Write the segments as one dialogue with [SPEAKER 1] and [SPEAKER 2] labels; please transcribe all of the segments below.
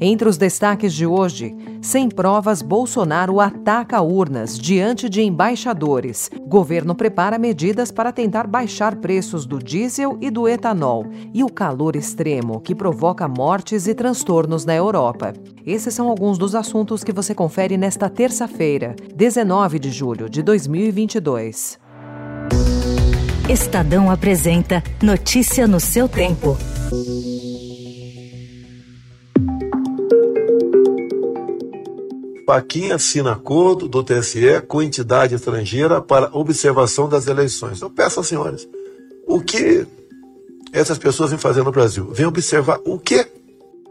[SPEAKER 1] Entre os destaques de hoje, sem provas, Bolsonaro ataca urnas diante de embaixadores. Governo prepara medidas para tentar baixar preços do diesel e do etanol. E o calor extremo, que provoca mortes e transtornos na Europa. Esses são alguns dos assuntos que você confere nesta terça-feira, 19 de julho de 2022.
[SPEAKER 2] Estadão apresenta Notícia no seu tempo.
[SPEAKER 3] Faquim assina acordo do TSE com entidade estrangeira para observação das eleições. Eu peço às senhoras, o que essas pessoas vêm fazer no Brasil? Vêm observar o quê?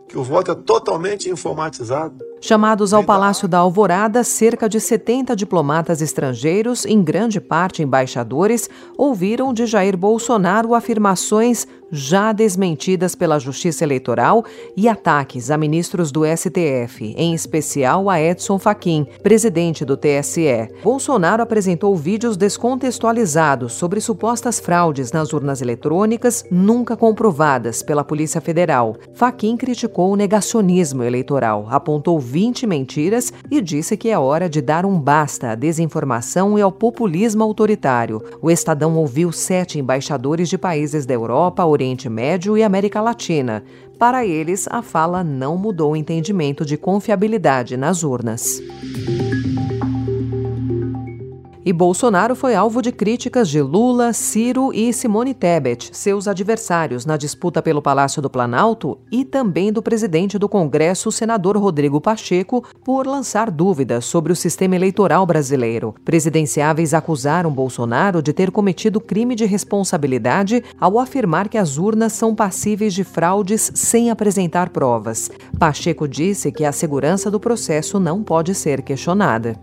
[SPEAKER 3] Que o voto é totalmente informatizado.
[SPEAKER 1] Chamados ao Palácio da Alvorada, cerca de 70 diplomatas estrangeiros, em grande parte embaixadores, ouviram de Jair Bolsonaro afirmações já desmentidas pela Justiça Eleitoral e ataques a ministros do STF, em especial a Edson Fachin, presidente do TSE. Bolsonaro apresentou vídeos descontextualizados sobre supostas fraudes nas urnas eletrônicas nunca comprovadas pela Polícia Federal. Fachin criticou o negacionismo eleitoral, apontou 20 mentiras e disse que é hora de dar um basta à desinformação e ao populismo autoritário. O Estadão ouviu sete embaixadores de países da Europa, Oriente Médio e América Latina. Para eles, a fala não mudou o entendimento de confiabilidade nas urnas. E Bolsonaro foi alvo de críticas de Lula, Ciro e Simone Tebet, seus adversários na disputa pelo Palácio do Planalto, e também do presidente do Congresso, senador Rodrigo Pacheco, por lançar dúvidas sobre o sistema eleitoral brasileiro. Presidenciáveis acusaram Bolsonaro de ter cometido crime de responsabilidade ao afirmar que as urnas são passíveis de fraudes sem apresentar provas. Pacheco disse que a segurança do processo não pode ser questionada.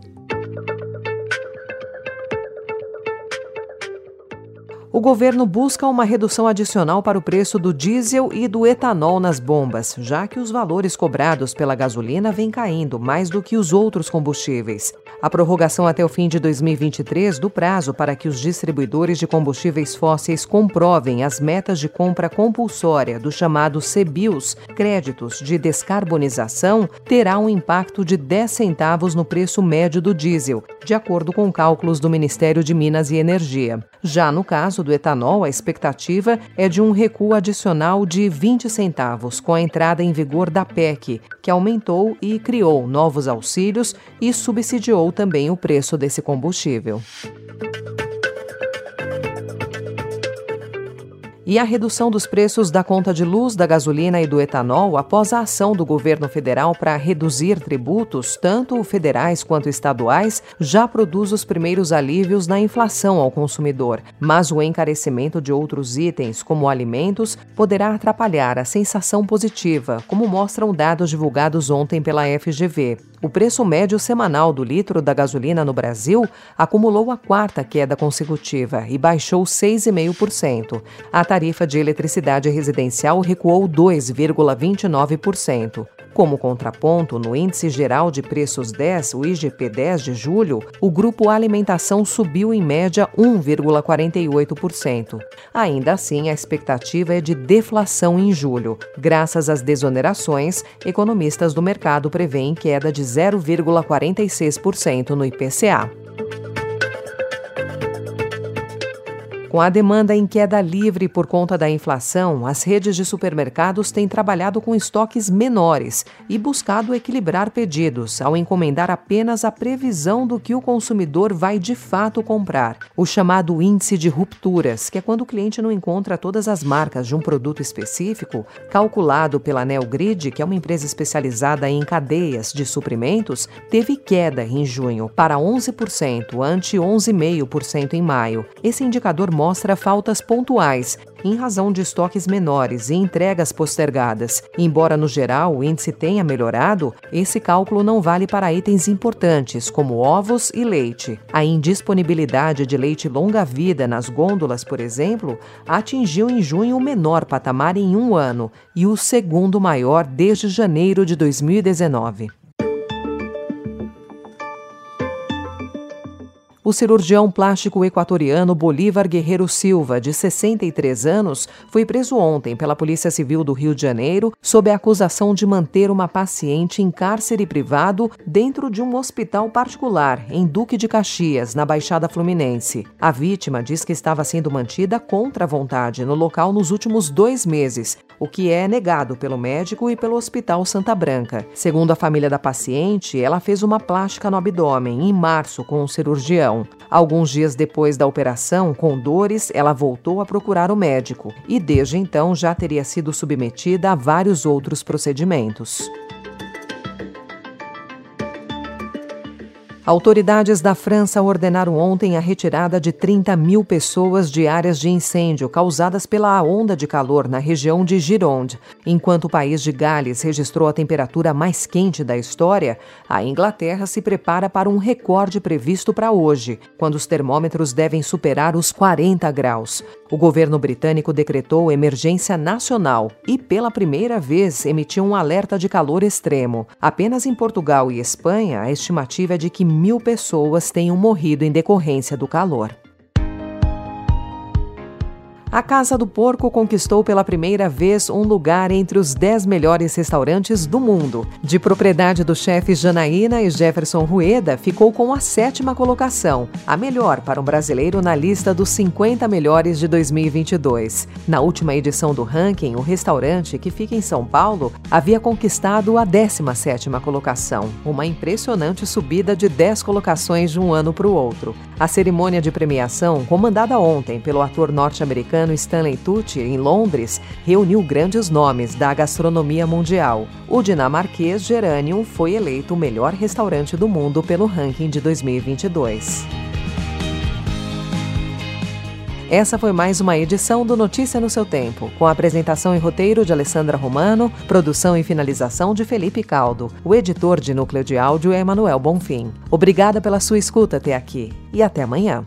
[SPEAKER 1] O governo busca uma redução adicional para o preço do diesel e do etanol nas bombas, já que os valores cobrados pela gasolina vêm caindo mais do que os outros combustíveis. A prorrogação até o fim de 2023 do prazo para que os distribuidores de combustíveis fósseis comprovem as metas de compra compulsória do chamado CBIOS, créditos de descarbonização, terá um impacto de 10 centavos no preço médio do diesel, de acordo com cálculos do Ministério de Minas e Energia. Já no caso do etanol, a expectativa é de um recuo adicional de 20 centavos com a entrada em vigor da PEC, que aumentou e criou novos auxílios e subsidiou também o preço desse combustível. E a redução dos preços da conta de luz, da gasolina e do etanol após a ação do governo federal para reduzir tributos, tanto federais quanto estaduais, já produz os primeiros alívios na inflação ao consumidor. Mas o encarecimento de outros itens, como alimentos, poderá atrapalhar a sensação positiva, como mostram dados divulgados ontem pela FGV. O preço médio semanal do litro da gasolina no Brasil acumulou a quarta queda consecutiva e baixou 6,5%. A tarifa de eletricidade residencial recuou 2,29%. Como contraponto, no Índice Geral de Preços 10, o IGP-10 de julho, o grupo Alimentação subiu em média 1,48%. Ainda assim, a expectativa é de deflação em julho. Graças às desonerações, economistas do mercado prevêem queda de 0,46% no IPCA. Com a demanda em queda livre por conta da inflação, as redes de supermercados têm trabalhado com estoques menores e buscado equilibrar pedidos ao encomendar apenas a previsão do que o consumidor vai de fato comprar. O chamado índice de rupturas, que é quando o cliente não encontra todas as marcas de um produto específico, calculado pela Neogrid, que é uma empresa especializada em cadeias de suprimentos, teve queda em junho para 11%, ante 11,5% em maio. Esse indicador mostra faltas pontuais, em razão de estoques menores e entregas postergadas. Embora, no geral, o índice tenha melhorado, esse cálculo não vale para itens importantes, como ovos e leite. A indisponibilidade de leite longa-vida nas gôndolas, por exemplo, atingiu em junho o menor patamar em um ano e o segundo maior desde janeiro de 2019. O cirurgião plástico equatoriano Bolívar Guerreiro Silva, de 63 anos, foi preso ontem pela Polícia Civil do Rio de Janeiro sob a acusação de manter uma paciente em cárcere privado dentro de um hospital particular em Duque de Caxias, na Baixada Fluminense. A vítima diz que estava sendo mantida contra a vontade no local nos últimos dois meses, o que é negado pelo médico e pelo Hospital Santa Branca. Segundo a família da paciente, ela fez uma plástica no abdômen em março com o cirurgião. Alguns dias depois da operação, com dores, ela voltou a procurar o médico e desde então já teria sido submetida a vários outros procedimentos. Autoridades da França ordenaram ontem a retirada de 30 mil pessoas de áreas de incêndio causadas pela onda de calor na região de Gironde. Enquanto o país de Gales registrou a temperatura mais quente da história, a Inglaterra se prepara para um recorde previsto para hoje, quando os termômetros devem superar os 40 graus. O governo britânico decretou emergência nacional e, pela primeira vez, emitiu um alerta de calor extremo. Apenas em Portugal e Espanha, a estimativa é de que mil pessoas tenham morrido em decorrência do calor. A Casa do Porco conquistou pela primeira vez um lugar entre os 10 melhores restaurantes do mundo. De propriedade dos chefes Janaína e Jefferson Rueda, ficou com a sétima colocação, a melhor para um brasileiro na lista dos 50 melhores de 2022. Na última edição do ranking, o restaurante, que fica em São Paulo, havia conquistado a 17ª colocação, uma impressionante subida de 10 colocações de um ano para o outro. A cerimônia de premiação, comandada ontem pelo ator norte-americano americano Stanley Tucci, em Londres, reuniu grandes nomes da gastronomia mundial. O dinamarquês Geranium foi eleito o melhor restaurante do mundo pelo ranking de 2022. Essa foi mais uma edição do Notícia no seu Tempo, com apresentação e roteiro de Alessandra Romano, produção e finalização de Felipe Caldo. O editor de núcleo de áudio é Emanuel Bonfim. Obrigada pela sua escuta até aqui e até amanhã.